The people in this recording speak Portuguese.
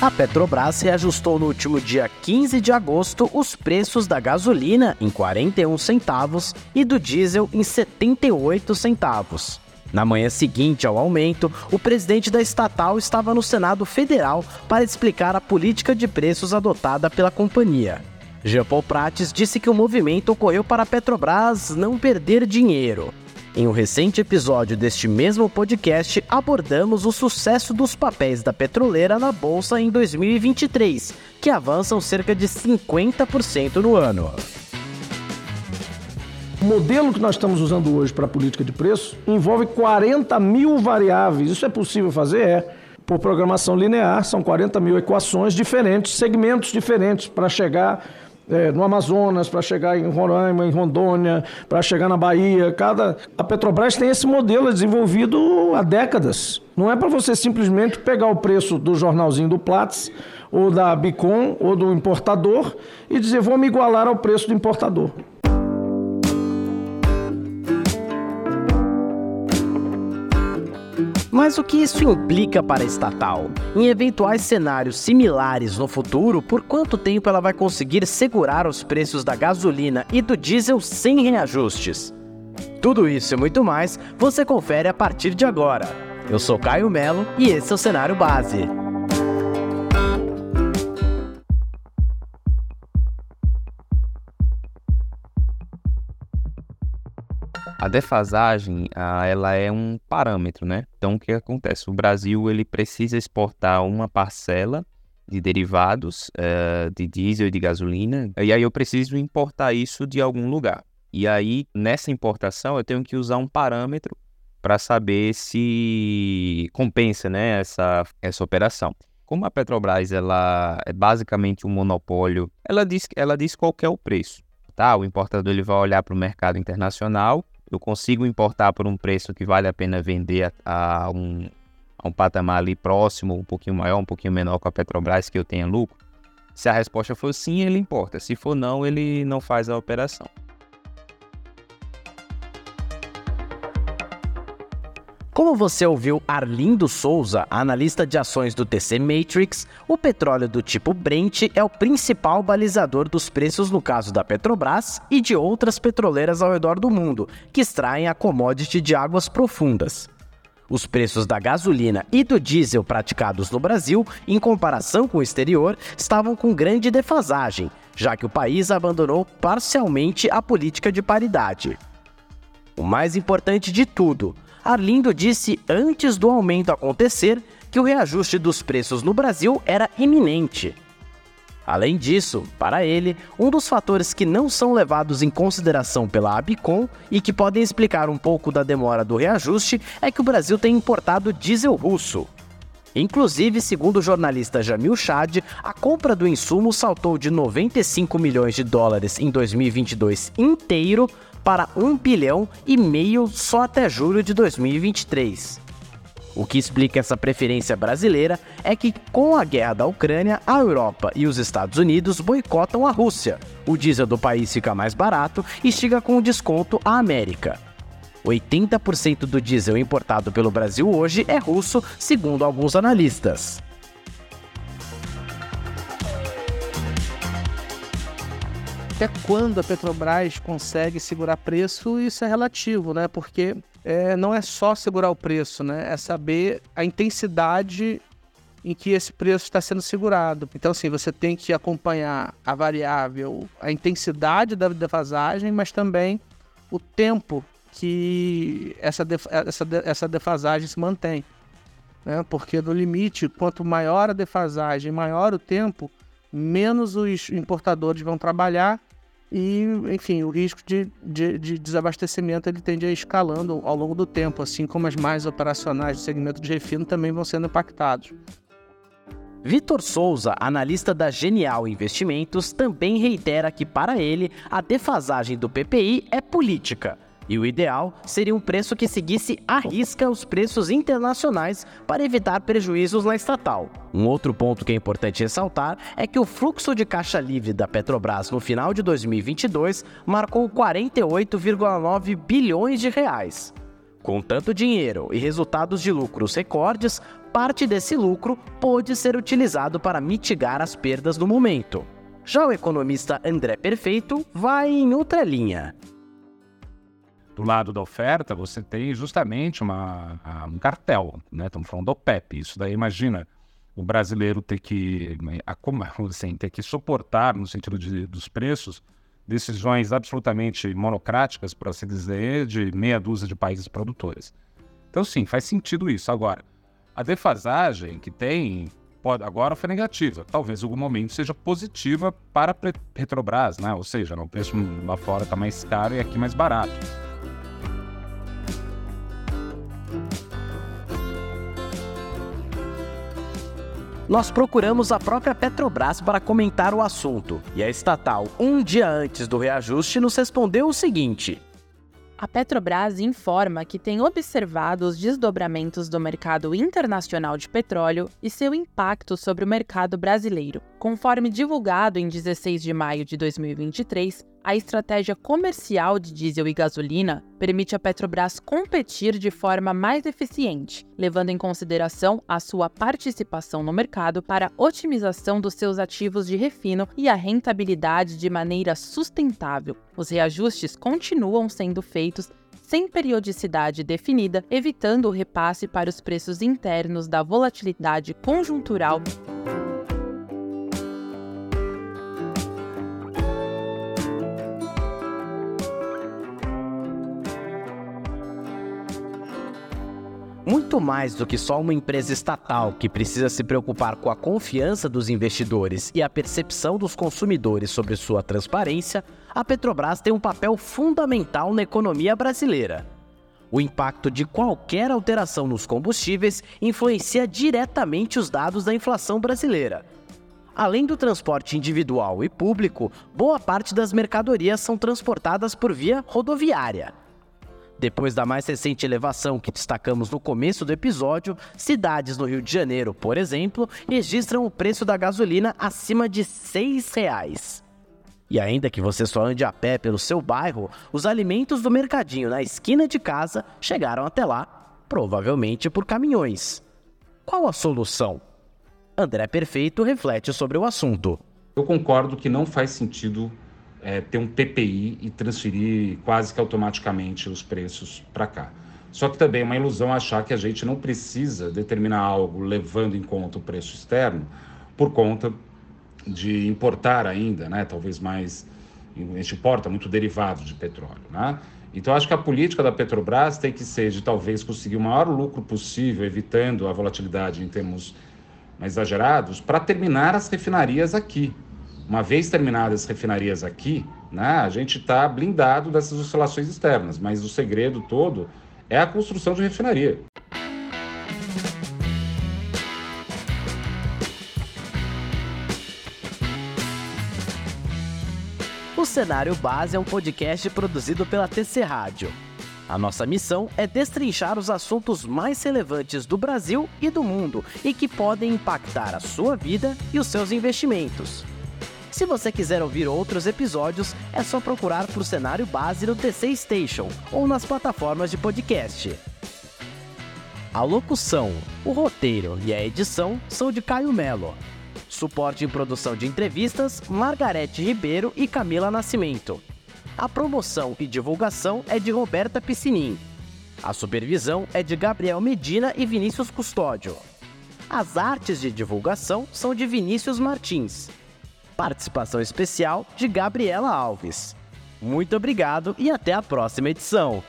A Petrobras reajustou no último dia 15 de agosto os preços da gasolina em 41 centavos e do diesel em 78 centavos. Na manhã seguinte ao aumento, o presidente da estatal estava no Senado Federal para explicar a política de preços adotada pela companhia. Jean Paul Prates disse que o movimento ocorreu para a Petrobras não perder dinheiro. Em um recente episódio deste mesmo podcast, abordamos o sucesso dos papéis da petroleira na bolsa em 2023, que avançam cerca de 50% no ano. O modelo que nós estamos usando hoje para a política de preço envolve 40 mil variáveis. Isso é possível fazer? É. Por programação linear, são 40 mil equações diferentes, segmentos diferentes para chegar é, no Amazonas, para chegar em Roraima, em Rondônia, para chegar na Bahia. Cada a Petrobras tem esse modelo desenvolvido há décadas. Não é para você simplesmente pegar o preço do jornalzinho do Platts ou da Bicom ou do importador e dizer vou me igualar ao preço do importador. Mas o que isso implica para a estatal? Em eventuais cenários similares no futuro, por quanto tempo ela vai conseguir segurar os preços da gasolina e do diesel sem reajustes? Tudo isso e muito mais você confere a partir de agora. Eu sou Caio Melo e esse é o Cenário Base. A defasagem, ela é um parâmetro, né? Então, o que acontece? O Brasil ele precisa exportar uma parcela de derivados uh, de diesel e de gasolina, e aí eu preciso importar isso de algum lugar. E aí, nessa importação, eu tenho que usar um parâmetro para saber se compensa né, essa, essa operação. Como a Petrobras ela é basicamente um monopólio, ela diz, ela diz qual é o preço. Tá? O importador ele vai olhar para o mercado internacional eu consigo importar por um preço que vale a pena vender a, a, um, a um patamar ali próximo, um pouquinho maior, um pouquinho menor com a Petrobras, que eu tenha lucro? Se a resposta for sim, ele importa. Se for não, ele não faz a operação. Como você ouviu Arlindo Souza, analista de ações do TC Matrix, o petróleo do tipo Brent é o principal balizador dos preços no caso da Petrobras e de outras petroleiras ao redor do mundo, que extraem a commodity de águas profundas. Os preços da gasolina e do diesel praticados no Brasil, em comparação com o exterior, estavam com grande defasagem, já que o país abandonou parcialmente a política de paridade. O mais importante de tudo, Arlindo disse antes do aumento acontecer que o reajuste dos preços no Brasil era iminente. Além disso, para ele, um dos fatores que não são levados em consideração pela Abicom e que podem explicar um pouco da demora do reajuste é que o Brasil tem importado diesel russo. Inclusive, segundo o jornalista Jamil Chad, a compra do insumo saltou de 95 milhões de dólares em 2022 inteiro para 1 bilhão e meio só até julho de 2023. O que explica essa preferência brasileira é que, com a guerra da Ucrânia, a Europa e os Estados Unidos boicotam a Rússia. O diesel do país fica mais barato e chega com desconto à América. 80% do diesel importado pelo Brasil hoje é russo, segundo alguns analistas. até quando a Petrobras consegue segurar preço, isso é relativo, né? Porque é, não é só segurar o preço, né? É saber a intensidade em que esse preço está sendo segurado. Então, assim, você tem que acompanhar a variável, a intensidade da defasagem, mas também o tempo que essa, essa, essa defasagem se mantém. Né? Porque no limite, quanto maior a defasagem, maior o tempo, menos os importadores vão trabalhar e, enfim, o risco de, de, de, desabastecimento ele tende a escalando ao longo do tempo, assim como as mais operacionais do segmento de refino também vão sendo impactados. Vitor Souza, analista da Genial Investimentos, também reitera que para ele a defasagem do PPI é política e o ideal seria um preço que seguisse à risca os preços internacionais para evitar prejuízos na estatal. Um outro ponto que é importante ressaltar é que o fluxo de caixa livre da Petrobras no final de 2022 marcou 48,9 bilhões de reais. Com tanto dinheiro e resultados de lucros recordes, parte desse lucro pode ser utilizado para mitigar as perdas no momento. Já o economista André Perfeito vai em outra linha. Do lado da oferta, você tem justamente uma, um cartel, né? Estamos falando do OPEP. Isso daí, imagina, o brasileiro ter que, assim, ter que suportar, no sentido de, dos preços, decisões absolutamente monocráticas, por assim dizer, de meia dúzia de países produtores. Então, sim, faz sentido isso. Agora, a defasagem que tem pode, agora foi negativa. Talvez em algum momento seja positiva para a Petrobras, né? Ou seja, o preço lá fora está mais caro e aqui mais barato. Nós procuramos a própria Petrobras para comentar o assunto, e a estatal, um dia antes do reajuste, nos respondeu o seguinte: a Petrobras informa que tem observado os desdobramentos do mercado internacional de petróleo e seu impacto sobre o mercado brasileiro. Conforme divulgado em 16 de maio de 2023, a estratégia comercial de diesel e gasolina permite à Petrobras competir de forma mais eficiente, levando em consideração a sua participação no mercado para otimização dos seus ativos de refino e a rentabilidade de maneira sustentável. Os reajustes continuam sendo feitos sem periodicidade definida, evitando o repasse para os preços internos da volatilidade conjuntural Muito mais do que só uma empresa estatal que precisa se preocupar com a confiança dos investidores e a percepção dos consumidores sobre sua transparência, a Petrobras tem um papel fundamental na economia brasileira. O impacto de qualquer alteração nos combustíveis influencia diretamente os dados da inflação brasileira. Além do transporte individual e público, boa parte das mercadorias são transportadas por via rodoviária. Depois da mais recente elevação que destacamos no começo do episódio, cidades no Rio de Janeiro, por exemplo, registram o preço da gasolina acima de R$ 6,00. E ainda que você só ande a pé pelo seu bairro, os alimentos do mercadinho na esquina de casa chegaram até lá, provavelmente por caminhões. Qual a solução? André Perfeito reflete sobre o assunto. Eu concordo que não faz sentido é, ter um PPI e transferir quase que automaticamente os preços para cá. Só que também é uma ilusão achar que a gente não precisa determinar algo levando em conta o preço externo por conta de importar ainda, né? Talvez mais a gente importa muito derivado de petróleo, né? Então acho que a política da Petrobras tem que ser de talvez conseguir o maior lucro possível, evitando a volatilidade em termos exagerados, para terminar as refinarias aqui, uma vez terminadas as refinarias aqui, né, a gente está blindado dessas oscilações externas, mas o segredo todo é a construção de refinaria. O Cenário Base é um podcast produzido pela TC Rádio. A nossa missão é destrinchar os assuntos mais relevantes do Brasil e do mundo e que podem impactar a sua vida e os seus investimentos. Se você quiser ouvir outros episódios, é só procurar por cenário base no TC Station ou nas plataformas de podcast. A locução, o roteiro e a edição são de Caio Melo. Suporte em produção de entrevistas, Margarete Ribeiro e Camila Nascimento. A promoção e divulgação é de Roberta Piscinin. A supervisão é de Gabriel Medina e Vinícius Custódio. As artes de divulgação são de Vinícius Martins. Participação especial de Gabriela Alves. Muito obrigado e até a próxima edição.